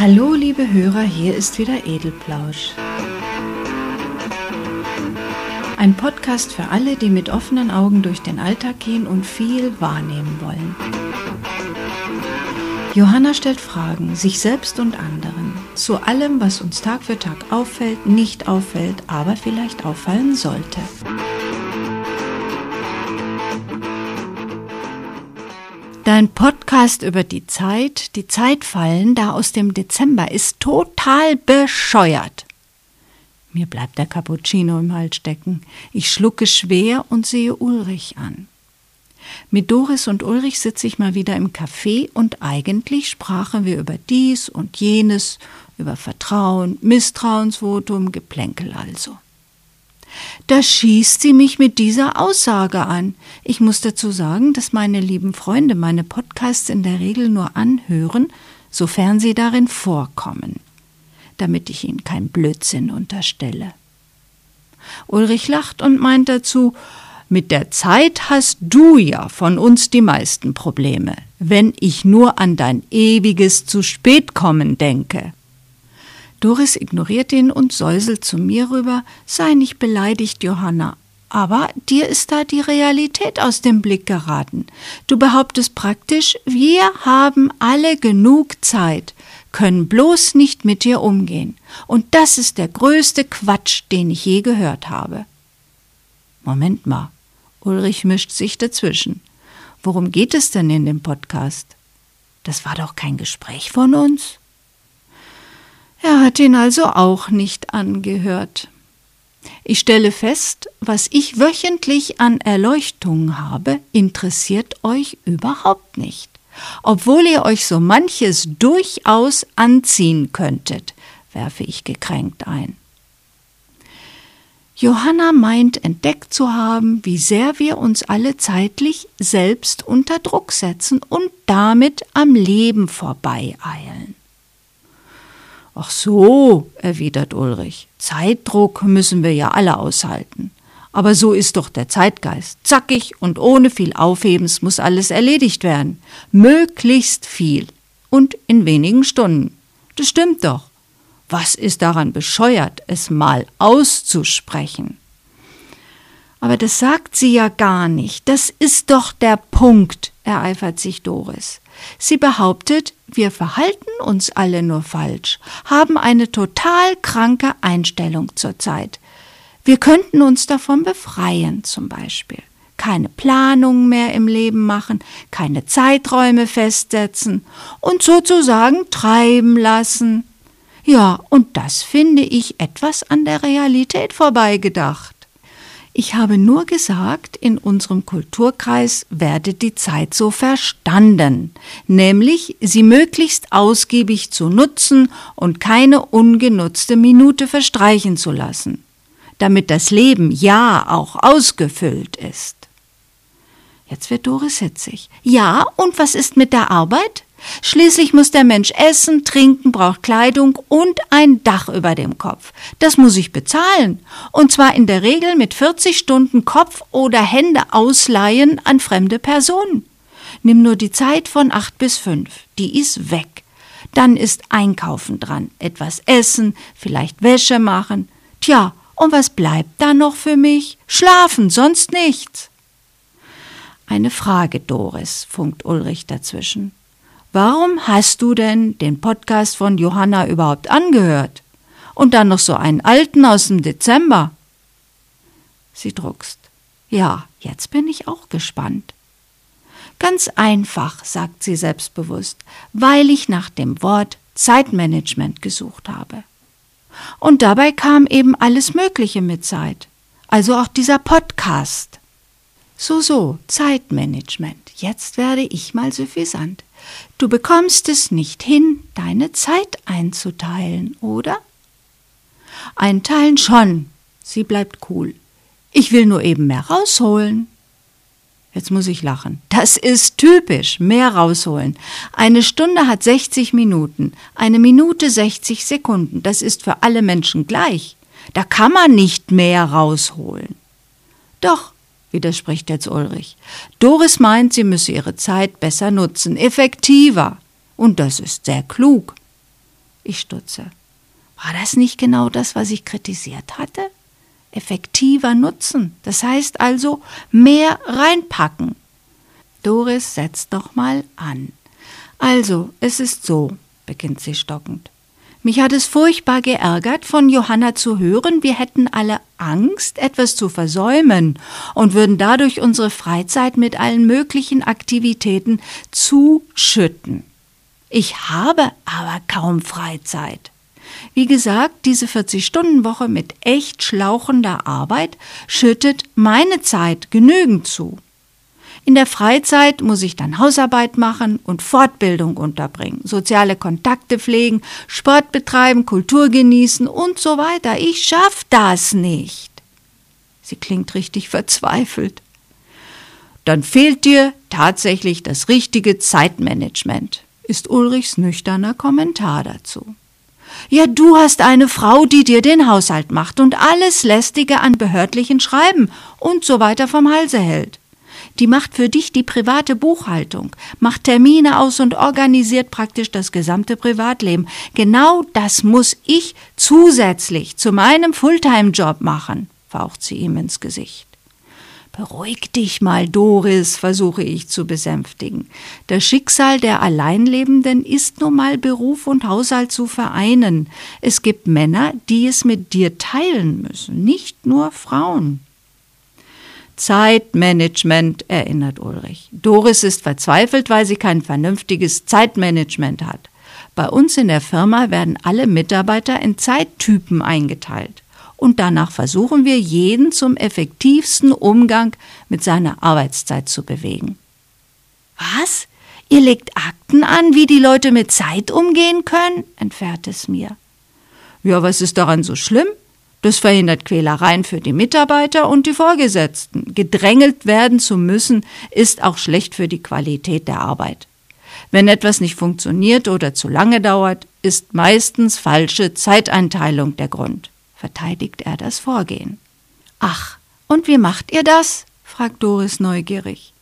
Hallo, liebe Hörer, hier ist wieder Edelplausch. Ein Podcast für alle, die mit offenen Augen durch den Alltag gehen und viel wahrnehmen wollen. Johanna stellt Fragen, sich selbst und anderen, zu allem, was uns Tag für Tag auffällt, nicht auffällt, aber vielleicht auffallen sollte. Dein Podcast über die Zeit, die Zeitfallen da aus dem Dezember ist total bescheuert. Mir bleibt der Cappuccino im Hals stecken. Ich schlucke schwer und sehe Ulrich an. Mit Doris und Ulrich sitze ich mal wieder im Café und eigentlich sprachen wir über dies und jenes, über Vertrauen, Misstrauensvotum, Geplänkel also. Da schießt sie mich mit dieser Aussage an. Ich muss dazu sagen, dass meine lieben Freunde meine Podcasts in der Regel nur anhören, sofern sie darin vorkommen, damit ich ihnen kein Blödsinn unterstelle. Ulrich lacht und meint dazu, mit der Zeit hast du ja von uns die meisten Probleme, wenn ich nur an dein ewiges zu spät kommen denke. Doris ignoriert ihn und säuselt zu mir rüber. Sei nicht beleidigt, Johanna. Aber dir ist da die Realität aus dem Blick geraten. Du behauptest praktisch, wir haben alle genug Zeit, können bloß nicht mit dir umgehen. Und das ist der größte Quatsch, den ich je gehört habe. Moment mal. Ulrich mischt sich dazwischen. Worum geht es denn in dem Podcast? Das war doch kein Gespräch von uns. Er hat ihn also auch nicht angehört. Ich stelle fest, was ich wöchentlich an Erleuchtung habe, interessiert euch überhaupt nicht, obwohl ihr euch so manches durchaus anziehen könntet, werfe ich gekränkt ein. Johanna meint entdeckt zu haben, wie sehr wir uns alle zeitlich selbst unter Druck setzen und damit am Leben vorbeieilen. Ach so, erwidert Ulrich, Zeitdruck müssen wir ja alle aushalten. Aber so ist doch der Zeitgeist. Zackig und ohne viel Aufhebens muss alles erledigt werden. Möglichst viel. Und in wenigen Stunden. Das stimmt doch. Was ist daran bescheuert, es mal auszusprechen? Aber das sagt sie ja gar nicht. Das ist doch der Punkt, ereifert sich Doris. Sie behauptet, wir verhalten uns alle nur falsch, haben eine total kranke Einstellung zur Zeit. Wir könnten uns davon befreien, zum Beispiel. Keine Planungen mehr im Leben machen, keine Zeiträume festsetzen und sozusagen treiben lassen. Ja, und das finde ich etwas an der Realität vorbeigedacht. Ich habe nur gesagt, in unserem Kulturkreis werde die Zeit so verstanden, nämlich sie möglichst ausgiebig zu nutzen und keine ungenutzte Minute verstreichen zu lassen, damit das Leben ja auch ausgefüllt ist. Jetzt wird Doris hitzig. Ja, und was ist mit der Arbeit? Schließlich muss der Mensch essen, trinken, braucht Kleidung und ein Dach über dem Kopf. Das muss ich bezahlen. Und zwar in der Regel mit 40 Stunden Kopf oder Hände ausleihen an fremde Personen. Nimm nur die Zeit von acht bis fünf. Die ist weg. Dann ist Einkaufen dran, etwas essen, vielleicht Wäsche machen. Tja, und was bleibt da noch für mich? Schlafen, sonst nichts. Eine Frage, Doris, funkt Ulrich dazwischen. Warum hast du denn den Podcast von Johanna überhaupt angehört? Und dann noch so einen alten aus dem Dezember? Sie druckst. Ja, jetzt bin ich auch gespannt. Ganz einfach, sagt sie selbstbewusst, weil ich nach dem Wort Zeitmanagement gesucht habe. Und dabei kam eben alles Mögliche mit Zeit. Also auch dieser Podcast. So, so, Zeitmanagement. Jetzt werde ich mal suffisant. Du bekommst es nicht hin, deine Zeit einzuteilen, oder? Einteilen schon. Sie bleibt cool. Ich will nur eben mehr rausholen. Jetzt muss ich lachen. Das ist typisch. Mehr rausholen. Eine Stunde hat 60 Minuten, eine Minute 60 Sekunden. Das ist für alle Menschen gleich. Da kann man nicht mehr rausholen. Doch, widerspricht jetzt Ulrich. Doris meint, sie müsse ihre Zeit besser nutzen, effektiver. Und das ist sehr klug. Ich stutze. War das nicht genau das, was ich kritisiert hatte? Effektiver Nutzen. Das heißt also mehr reinpacken. Doris setzt nochmal an. Also, es ist so, beginnt sie stockend. Mich hat es furchtbar geärgert, von Johanna zu hören, wir hätten alle Angst, etwas zu versäumen und würden dadurch unsere Freizeit mit allen möglichen Aktivitäten zuschütten. Ich habe aber kaum Freizeit. Wie gesagt, diese 40-Stunden-Woche mit echt schlauchender Arbeit schüttet meine Zeit genügend zu. In der Freizeit muss ich dann Hausarbeit machen und Fortbildung unterbringen, soziale Kontakte pflegen, Sport betreiben, Kultur genießen und so weiter. Ich schaff das nicht. Sie klingt richtig verzweifelt. Dann fehlt dir tatsächlich das richtige Zeitmanagement, ist Ulrichs nüchterner Kommentar dazu. Ja, du hast eine Frau, die dir den Haushalt macht und alles Lästige an behördlichen Schreiben und so weiter vom Halse hält. Die macht für dich die private Buchhaltung, macht Termine aus und organisiert praktisch das gesamte Privatleben. Genau das muss ich zusätzlich zu meinem Fulltime-Job machen, faucht sie ihm ins Gesicht. Beruhig dich mal, Doris, versuche ich zu besänftigen. Das Schicksal der Alleinlebenden ist nun mal Beruf und Haushalt zu vereinen. Es gibt Männer, die es mit dir teilen müssen, nicht nur Frauen. Zeitmanagement, erinnert Ulrich. Doris ist verzweifelt, weil sie kein vernünftiges Zeitmanagement hat. Bei uns in der Firma werden alle Mitarbeiter in Zeittypen eingeteilt und danach versuchen wir, jeden zum effektivsten Umgang mit seiner Arbeitszeit zu bewegen. Was? Ihr legt Akten an, wie die Leute mit Zeit umgehen können? entfährt es mir. Ja, was ist daran so schlimm? Das verhindert Quälereien für die Mitarbeiter und die Vorgesetzten. Gedrängelt werden zu müssen, ist auch schlecht für die Qualität der Arbeit. Wenn etwas nicht funktioniert oder zu lange dauert, ist meistens falsche Zeiteinteilung der Grund verteidigt er das Vorgehen. Ach, und wie macht ihr das? fragt Doris neugierig.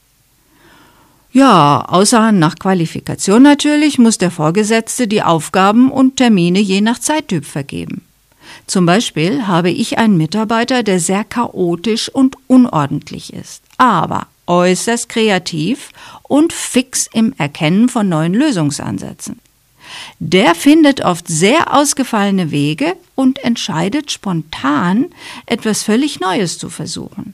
Ja, außer nach Qualifikation natürlich muss der Vorgesetzte die Aufgaben und Termine je nach Zeittyp vergeben. Zum Beispiel habe ich einen Mitarbeiter, der sehr chaotisch und unordentlich ist, aber äußerst kreativ und fix im Erkennen von neuen Lösungsansätzen. Der findet oft sehr ausgefallene Wege und entscheidet spontan, etwas völlig Neues zu versuchen.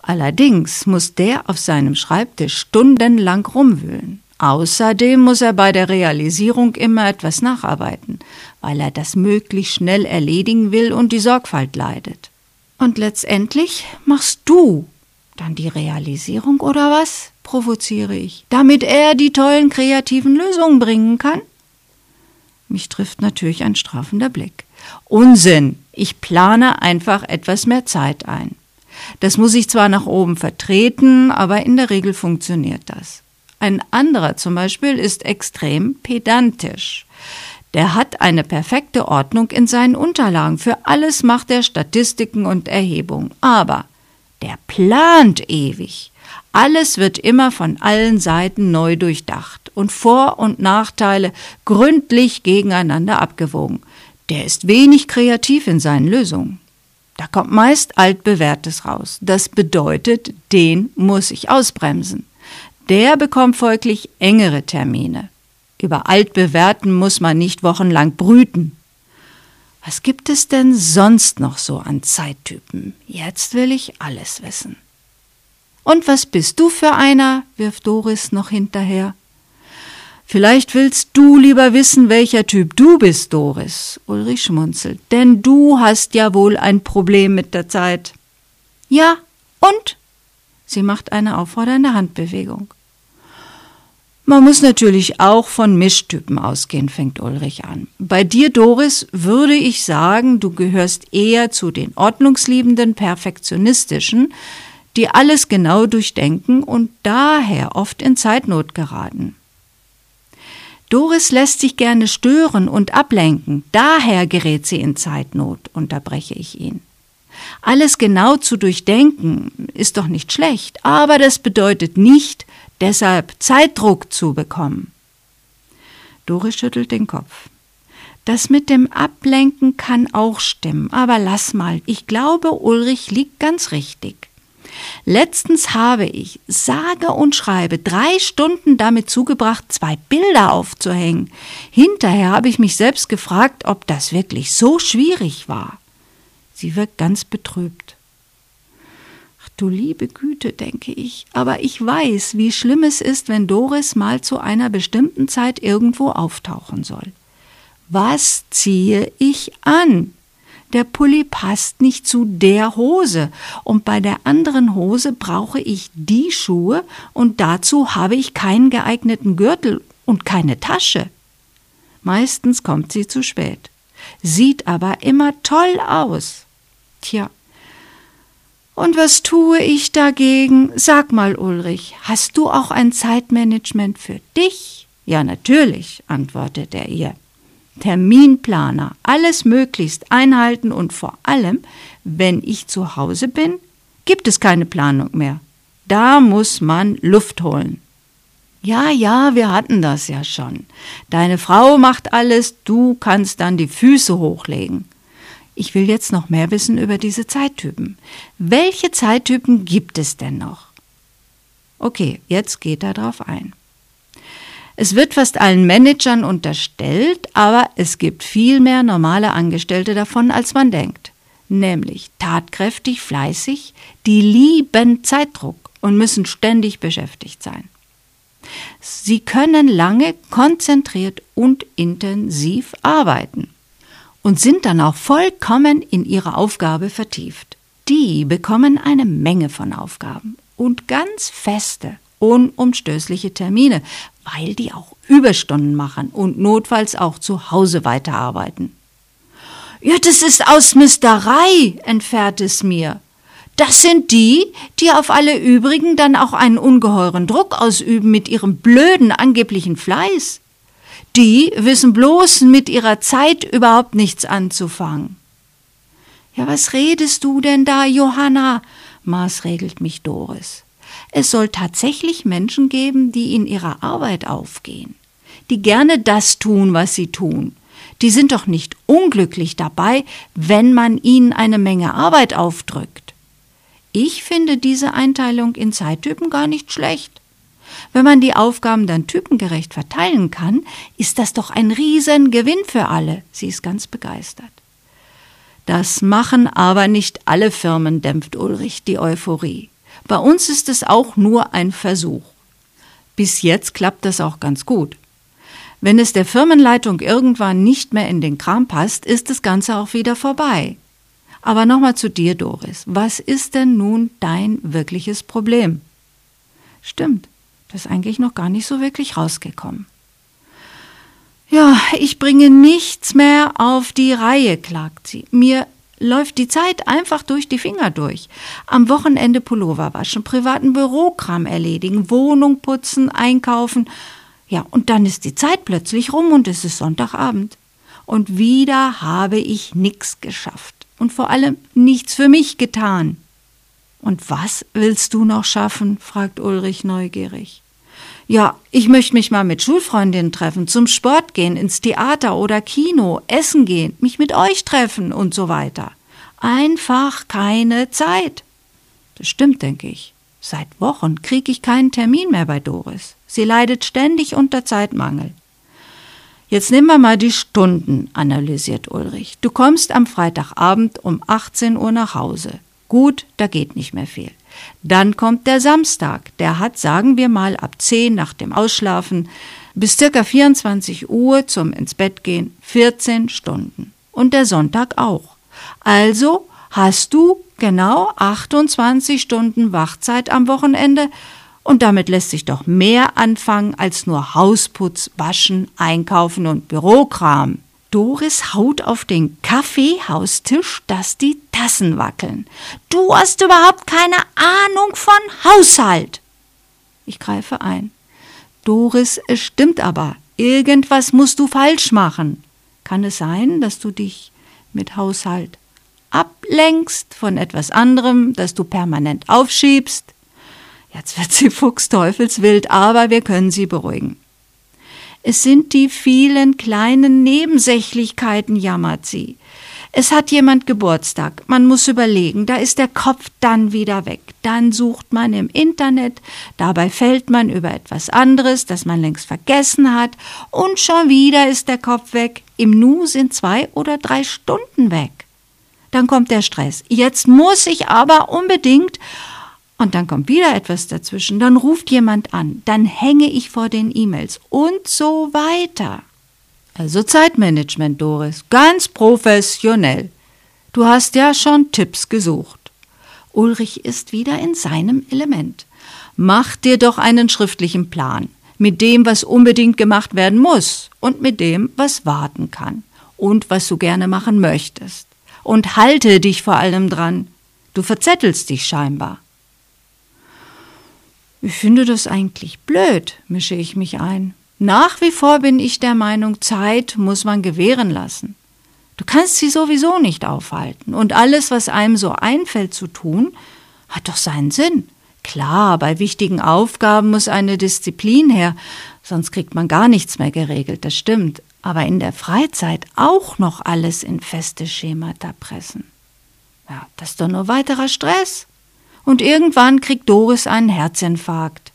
Allerdings muss der auf seinem Schreibtisch stundenlang rumwühlen. Außerdem muss er bei der Realisierung immer etwas nacharbeiten, weil er das möglichst schnell erledigen will und die Sorgfalt leidet. Und letztendlich machst du dann die Realisierung oder was? provoziere ich, damit er die tollen kreativen Lösungen bringen kann? Mich trifft natürlich ein strafender Blick. Unsinn! Ich plane einfach etwas mehr Zeit ein. Das muss ich zwar nach oben vertreten, aber in der Regel funktioniert das. Ein anderer zum Beispiel ist extrem pedantisch. Der hat eine perfekte Ordnung in seinen Unterlagen. Für alles macht er Statistiken und Erhebungen. Aber der plant ewig. Alles wird immer von allen Seiten neu durchdacht und Vor- und Nachteile gründlich gegeneinander abgewogen. Der ist wenig kreativ in seinen Lösungen. Da kommt meist altbewährtes raus. Das bedeutet, den muss ich ausbremsen. Der bekommt folglich engere Termine. Über altbewährten muss man nicht wochenlang brüten. Was gibt es denn sonst noch so an Zeittypen? Jetzt will ich alles wissen. Und was bist du für einer? wirft Doris noch hinterher. Vielleicht willst du lieber wissen, welcher Typ du bist, Doris. Ulrich schmunzelt. Denn du hast ja wohl ein Problem mit der Zeit. Ja, und? Sie macht eine auffordernde Handbewegung. Man muss natürlich auch von Mischtypen ausgehen, fängt Ulrich an. Bei dir, Doris, würde ich sagen, du gehörst eher zu den ordnungsliebenden, perfektionistischen, die alles genau durchdenken und daher oft in Zeitnot geraten. Doris lässt sich gerne stören und ablenken, daher gerät sie in Zeitnot, unterbreche ich ihn. Alles genau zu durchdenken ist doch nicht schlecht, aber das bedeutet nicht, deshalb Zeitdruck zu bekommen. Doris schüttelt den Kopf. Das mit dem Ablenken kann auch stimmen, aber lass mal. Ich glaube, Ulrich liegt ganz richtig. Letztens habe ich, sage und schreibe, drei Stunden damit zugebracht, zwei Bilder aufzuhängen. Hinterher habe ich mich selbst gefragt, ob das wirklich so schwierig war. Sie wirkt ganz betrübt. Du liebe Güte, denke ich, aber ich weiß, wie schlimm es ist, wenn Doris mal zu einer bestimmten Zeit irgendwo auftauchen soll. Was ziehe ich an? Der Pulli passt nicht zu der Hose und bei der anderen Hose brauche ich die Schuhe und dazu habe ich keinen geeigneten Gürtel und keine Tasche. Meistens kommt sie zu spät, sieht aber immer toll aus. Tja. Und was tue ich dagegen? Sag mal, Ulrich, hast du auch ein Zeitmanagement für dich? Ja, natürlich, antwortet er ihr. Terminplaner, alles möglichst einhalten und vor allem, wenn ich zu Hause bin, gibt es keine Planung mehr. Da muss man Luft holen. Ja, ja, wir hatten das ja schon. Deine Frau macht alles, du kannst dann die Füße hochlegen. Ich will jetzt noch mehr wissen über diese Zeittypen. Welche Zeittypen gibt es denn noch? Okay, jetzt geht er drauf ein. Es wird fast allen Managern unterstellt, aber es gibt viel mehr normale Angestellte davon, als man denkt. Nämlich tatkräftig, fleißig, die lieben Zeitdruck und müssen ständig beschäftigt sein. Sie können lange konzentriert und intensiv arbeiten und sind dann auch vollkommen in ihre Aufgabe vertieft. Die bekommen eine Menge von Aufgaben und ganz feste unumstößliche Termine, weil die auch Überstunden machen und notfalls auch zu Hause weiterarbeiten. Ja, das ist Ausmisterei, entfährt es mir. Das sind die, die auf alle übrigen dann auch einen ungeheuren Druck ausüben mit ihrem blöden angeblichen Fleiß. Die wissen bloß mit ihrer Zeit überhaupt nichts anzufangen. Ja, was redest du denn da, Johanna? maßregelt mich Doris. Es soll tatsächlich Menschen geben, die in ihrer Arbeit aufgehen, die gerne das tun, was sie tun. Die sind doch nicht unglücklich dabei, wenn man ihnen eine Menge Arbeit aufdrückt. Ich finde diese Einteilung in Zeittypen gar nicht schlecht. Wenn man die Aufgaben dann typengerecht verteilen kann, ist das doch ein Riesengewinn für alle. Sie ist ganz begeistert. Das machen aber nicht alle Firmen, dämpft Ulrich die Euphorie. Bei uns ist es auch nur ein Versuch. Bis jetzt klappt das auch ganz gut. Wenn es der Firmenleitung irgendwann nicht mehr in den Kram passt, ist das Ganze auch wieder vorbei. Aber nochmal zu dir, Doris. Was ist denn nun dein wirkliches Problem? Stimmt, das ist eigentlich noch gar nicht so wirklich rausgekommen. Ja, ich bringe nichts mehr auf die Reihe, klagt sie. Mir läuft die Zeit einfach durch die Finger durch. Am Wochenende Pullover waschen, privaten Bürokram erledigen, Wohnung putzen, einkaufen. Ja, und dann ist die Zeit plötzlich rum und es ist Sonntagabend. Und wieder habe ich nichts geschafft und vor allem nichts für mich getan. Und was willst du noch schaffen? fragt Ulrich neugierig. Ja, ich möchte mich mal mit Schulfreundinnen treffen, zum Sport gehen, ins Theater oder Kino, essen gehen, mich mit euch treffen und so weiter. Einfach keine Zeit. Das stimmt, denke ich. Seit Wochen kriege ich keinen Termin mehr bei Doris. Sie leidet ständig unter Zeitmangel. Jetzt nehmen wir mal die Stunden, analysiert Ulrich. Du kommst am Freitagabend um 18 Uhr nach Hause. Gut, da geht nicht mehr viel. Dann kommt der Samstag. Der hat, sagen wir mal, ab 10 nach dem Ausschlafen bis circa 24 Uhr zum ins Bett gehen 14 Stunden. Und der Sonntag auch. Also hast du genau 28 Stunden Wachzeit am Wochenende und damit lässt sich doch mehr anfangen als nur Hausputz, Waschen, Einkaufen und Bürokram. Doris haut auf den Kaffeehaustisch, dass die Tassen wackeln. Du hast überhaupt keine Ahnung von Haushalt. Ich greife ein. Doris, es stimmt aber. Irgendwas musst du falsch machen. Kann es sein, dass du dich mit Haushalt ablenkst von etwas anderem, das du permanent aufschiebst? Jetzt wird sie fuchsteufelswild, aber wir können sie beruhigen. Es sind die vielen kleinen Nebensächlichkeiten, jammert sie. Es hat jemand Geburtstag, man muss überlegen, da ist der Kopf dann wieder weg. Dann sucht man im Internet, dabei fällt man über etwas anderes, das man längst vergessen hat, und schon wieder ist der Kopf weg. Im Nu sind zwei oder drei Stunden weg. Dann kommt der Stress. Jetzt muss ich aber unbedingt und dann kommt wieder etwas dazwischen, dann ruft jemand an, dann hänge ich vor den E-Mails und so weiter. Also Zeitmanagement, Doris, ganz professionell. Du hast ja schon Tipps gesucht. Ulrich ist wieder in seinem Element. Mach dir doch einen schriftlichen Plan mit dem, was unbedingt gemacht werden muss und mit dem, was warten kann und was du gerne machen möchtest. Und halte dich vor allem dran. Du verzettelst dich scheinbar. Ich finde das eigentlich blöd, mische ich mich ein. Nach wie vor bin ich der Meinung, Zeit muss man gewähren lassen. Du kannst sie sowieso nicht aufhalten, und alles, was einem so einfällt zu tun, hat doch seinen Sinn. Klar, bei wichtigen Aufgaben muss eine Disziplin her, sonst kriegt man gar nichts mehr geregelt, das stimmt. Aber in der Freizeit auch noch alles in feste Schemata pressen. Ja, das ist doch nur weiterer Stress. Und irgendwann kriegt Doris einen Herzinfarkt.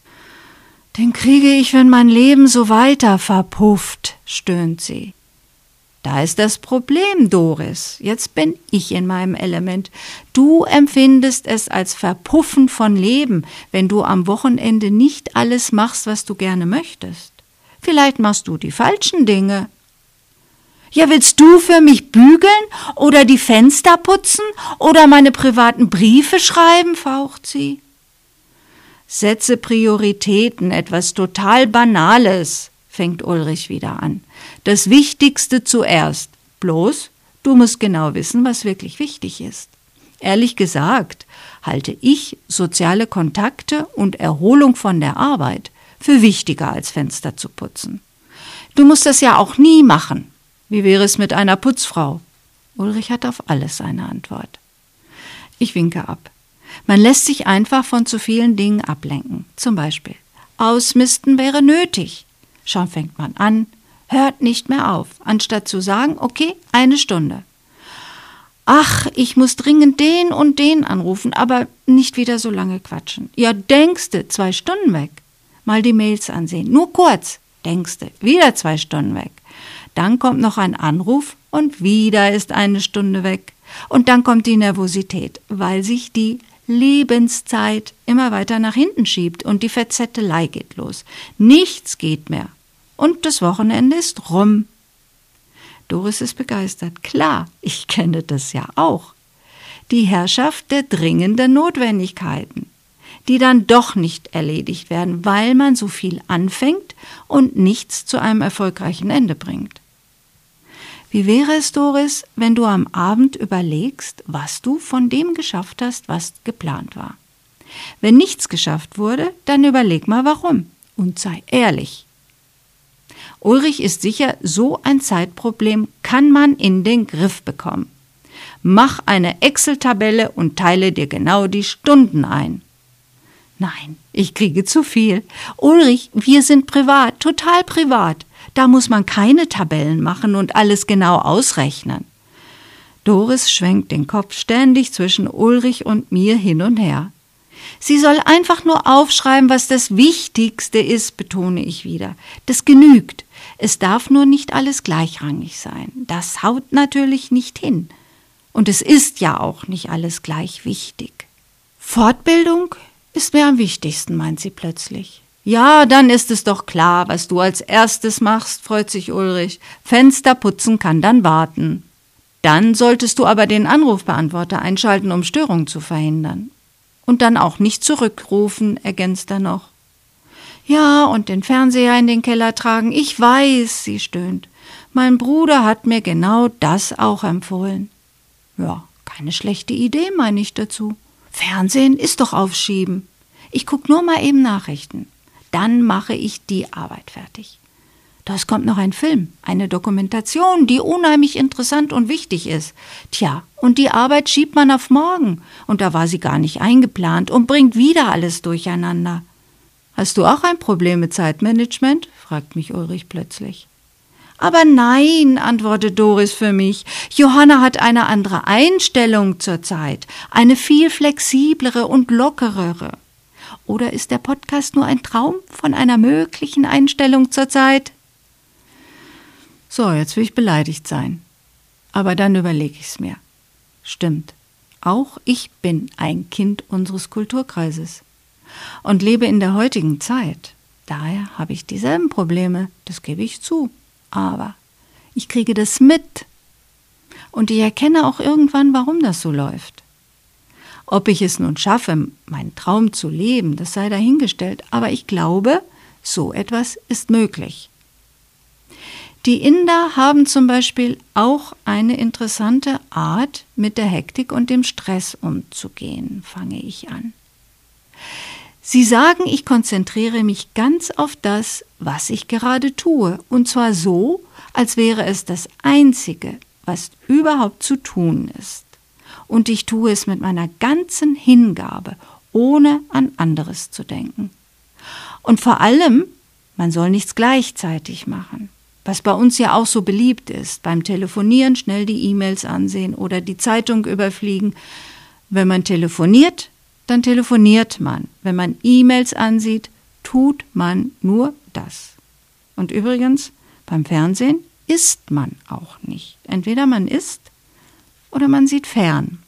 Den kriege ich, wenn mein Leben so weiter verpufft, stöhnt sie. Da ist das Problem, Doris. Jetzt bin ich in meinem Element. Du empfindest es als Verpuffen von Leben, wenn du am Wochenende nicht alles machst, was du gerne möchtest. Vielleicht machst du die falschen Dinge. Ja, willst du für mich bügeln oder die Fenster putzen oder meine privaten Briefe schreiben? faucht sie. Setze Prioritäten, etwas total Banales, fängt Ulrich wieder an. Das Wichtigste zuerst. Bloß, du musst genau wissen, was wirklich wichtig ist. Ehrlich gesagt, halte ich soziale Kontakte und Erholung von der Arbeit für wichtiger als Fenster zu putzen. Du musst das ja auch nie machen. Wie wäre es mit einer Putzfrau? Ulrich hat auf alles eine Antwort. Ich winke ab. Man lässt sich einfach von zu vielen Dingen ablenken. Zum Beispiel, ausmisten wäre nötig. Schon fängt man an, hört nicht mehr auf, anstatt zu sagen, okay, eine Stunde. Ach, ich muss dringend den und den anrufen, aber nicht wieder so lange quatschen. Ja, denkste, zwei Stunden weg. Mal die Mails ansehen, nur kurz. Denkste, wieder zwei Stunden weg. Dann kommt noch ein Anruf und wieder ist eine Stunde weg. Und dann kommt die Nervosität, weil sich die Lebenszeit immer weiter nach hinten schiebt und die Verzettelei geht los. Nichts geht mehr. Und das Wochenende ist rum. Doris ist begeistert. Klar, ich kenne das ja auch. Die Herrschaft der dringenden Notwendigkeiten, die dann doch nicht erledigt werden, weil man so viel anfängt und nichts zu einem erfolgreichen Ende bringt. Wie wäre es, Doris, wenn du am Abend überlegst, was du von dem geschafft hast, was geplant war? Wenn nichts geschafft wurde, dann überleg mal warum und sei ehrlich. Ulrich ist sicher, so ein Zeitproblem kann man in den Griff bekommen. Mach eine Excel-Tabelle und teile dir genau die Stunden ein. Nein, ich kriege zu viel. Ulrich, wir sind privat, total privat. Da muss man keine Tabellen machen und alles genau ausrechnen. Doris schwenkt den Kopf ständig zwischen Ulrich und mir hin und her. Sie soll einfach nur aufschreiben, was das Wichtigste ist, betone ich wieder. Das genügt. Es darf nur nicht alles gleichrangig sein. Das haut natürlich nicht hin. Und es ist ja auch nicht alles gleich wichtig. Fortbildung ist mir am wichtigsten, meint sie plötzlich. Ja, dann ist es doch klar, was du als erstes machst, freut sich Ulrich. Fenster putzen kann dann warten. Dann solltest du aber den Anrufbeantworter einschalten, um Störungen zu verhindern. Und dann auch nicht zurückrufen, ergänzt er noch. Ja, und den Fernseher in den Keller tragen. Ich weiß, sie stöhnt. Mein Bruder hat mir genau das auch empfohlen. Ja, keine schlechte Idee, meine ich dazu. Fernsehen ist doch aufschieben. Ich guck nur mal eben Nachrichten dann mache ich die Arbeit fertig. Das kommt noch ein Film, eine Dokumentation, die unheimlich interessant und wichtig ist. Tja, und die Arbeit schiebt man auf morgen, und da war sie gar nicht eingeplant und bringt wieder alles durcheinander. Hast du auch ein Problem mit Zeitmanagement? fragt mich Ulrich plötzlich. Aber nein, antwortet Doris für mich. Johanna hat eine andere Einstellung zur Zeit, eine viel flexiblere und lockerere. Oder ist der Podcast nur ein Traum von einer möglichen Einstellung zur Zeit? So, jetzt will ich beleidigt sein. Aber dann überlege ich's mir. Stimmt. Auch ich bin ein Kind unseres Kulturkreises und lebe in der heutigen Zeit. Daher habe ich dieselben Probleme, das gebe ich zu aber ich kriege das mit und ich erkenne auch irgendwann, warum das so läuft. Ob ich es nun schaffe, meinen Traum zu leben, das sei dahingestellt, aber ich glaube, so etwas ist möglich. Die Inder haben zum Beispiel auch eine interessante Art, mit der Hektik und dem Stress umzugehen, fange ich an. Sie sagen, ich konzentriere mich ganz auf das, was ich gerade tue, und zwar so, als wäre es das Einzige, was überhaupt zu tun ist. Und ich tue es mit meiner ganzen Hingabe, ohne an anderes zu denken. Und vor allem, man soll nichts gleichzeitig machen, was bei uns ja auch so beliebt ist, beim Telefonieren schnell die E-Mails ansehen oder die Zeitung überfliegen. Wenn man telefoniert, dann telefoniert man. Wenn man E-Mails ansieht, tut man nur das. Und übrigens, beim Fernsehen isst man auch nicht. Entweder man isst oder man sieht fern.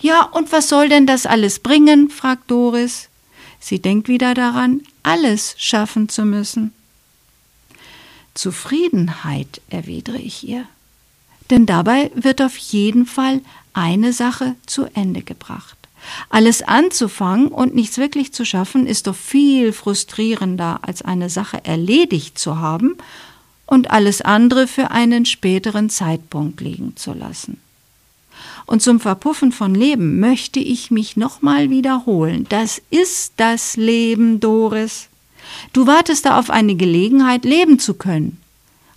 Ja, und was soll denn das alles bringen? fragt Doris. Sie denkt wieder daran, alles schaffen zu müssen. Zufriedenheit, erwidere ich ihr. Denn dabei wird auf jeden Fall eine Sache zu Ende gebracht. Alles anzufangen und nichts wirklich zu schaffen, ist doch viel frustrierender, als eine Sache erledigt zu haben und alles andere für einen späteren Zeitpunkt liegen zu lassen. Und zum Verpuffen von Leben möchte ich mich nochmal wiederholen. Das ist das Leben, Doris. Du wartest da auf eine Gelegenheit, leben zu können.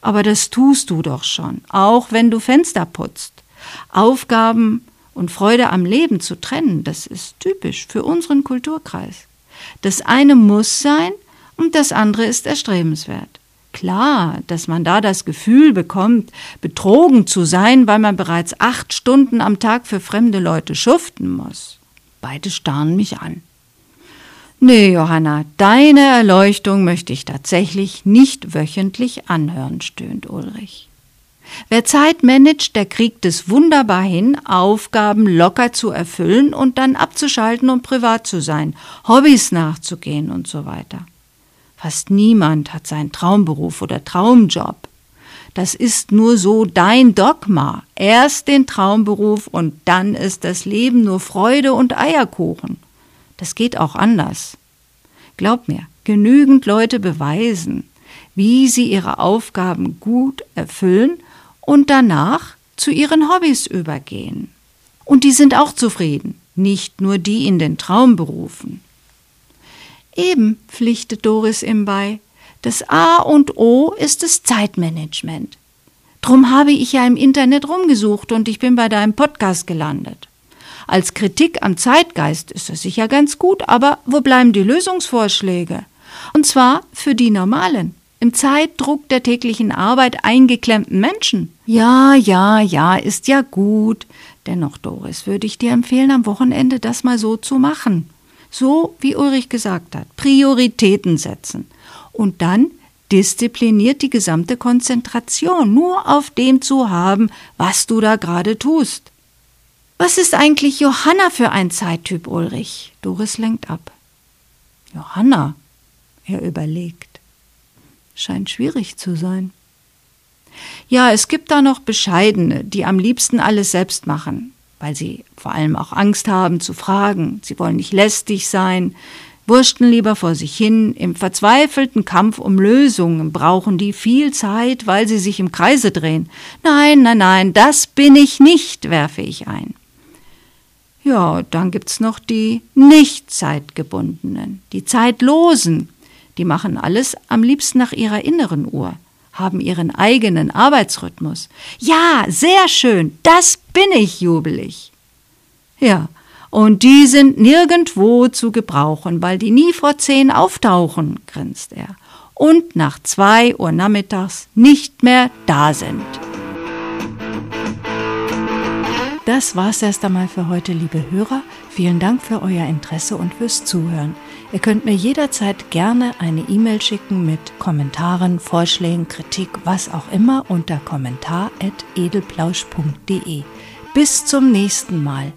Aber das tust du doch schon, auch wenn du Fenster putzt. Aufgaben und Freude am Leben zu trennen, das ist typisch für unseren Kulturkreis. Das eine muss sein und das andere ist erstrebenswert. Klar, dass man da das Gefühl bekommt, betrogen zu sein, weil man bereits acht Stunden am Tag für fremde Leute schuften muss. Beide starren mich an. Nee, Johanna, deine Erleuchtung möchte ich tatsächlich nicht wöchentlich anhören, stöhnt Ulrich. Wer Zeit managt, der kriegt es wunderbar hin, Aufgaben locker zu erfüllen und dann abzuschalten und privat zu sein, Hobbys nachzugehen und so weiter. Fast niemand hat seinen Traumberuf oder Traumjob. Das ist nur so dein Dogma. Erst den Traumberuf und dann ist das Leben nur Freude und Eierkuchen. Das geht auch anders. Glaub mir, genügend Leute beweisen, wie sie ihre Aufgaben gut erfüllen und danach zu ihren Hobbys übergehen. Und die sind auch zufrieden, nicht nur die in den Traumberufen. Eben, pflichtet Doris ihm bei, das A und O ist das Zeitmanagement. Drum habe ich ja im Internet rumgesucht und ich bin bei deinem Podcast gelandet. Als Kritik am Zeitgeist ist das sicher ganz gut, aber wo bleiben die Lösungsvorschläge? Und zwar für die Normalen, im Zeitdruck der täglichen Arbeit eingeklemmten Menschen. Ja, ja, ja, ist ja gut. Dennoch, Doris, würde ich dir empfehlen, am Wochenende das mal so zu machen. So, wie Ulrich gesagt hat, Prioritäten setzen. Und dann diszipliniert die gesamte Konzentration nur auf dem zu haben, was du da gerade tust. Was ist eigentlich Johanna für ein Zeittyp, Ulrich? Doris lenkt ab. Johanna? Er überlegt scheint schwierig zu sein. Ja, es gibt da noch Bescheidene, die am liebsten alles selbst machen, weil sie vor allem auch Angst haben zu fragen. Sie wollen nicht lästig sein, wurschteln lieber vor sich hin. Im verzweifelten Kampf um Lösungen brauchen die viel Zeit, weil sie sich im Kreise drehen. Nein, nein, nein, das bin ich nicht, werfe ich ein. Ja, dann gibt's noch die nicht zeitgebundenen, die zeitlosen, die machen alles am liebsten nach ihrer inneren Uhr, haben ihren eigenen Arbeitsrhythmus. Ja, sehr schön, das bin ich, jubel ich. Ja, und die sind nirgendwo zu gebrauchen, weil die nie vor zehn auftauchen, grinst er. und nach zwei Uhr nachmittags nicht mehr da sind. Das war's erst einmal für heute, liebe Hörer. Vielen Dank für euer Interesse und fürs Zuhören. Ihr könnt mir jederzeit gerne eine E-Mail schicken mit Kommentaren, Vorschlägen, Kritik, was auch immer unter kommentar.edelplausch.de. Bis zum nächsten Mal.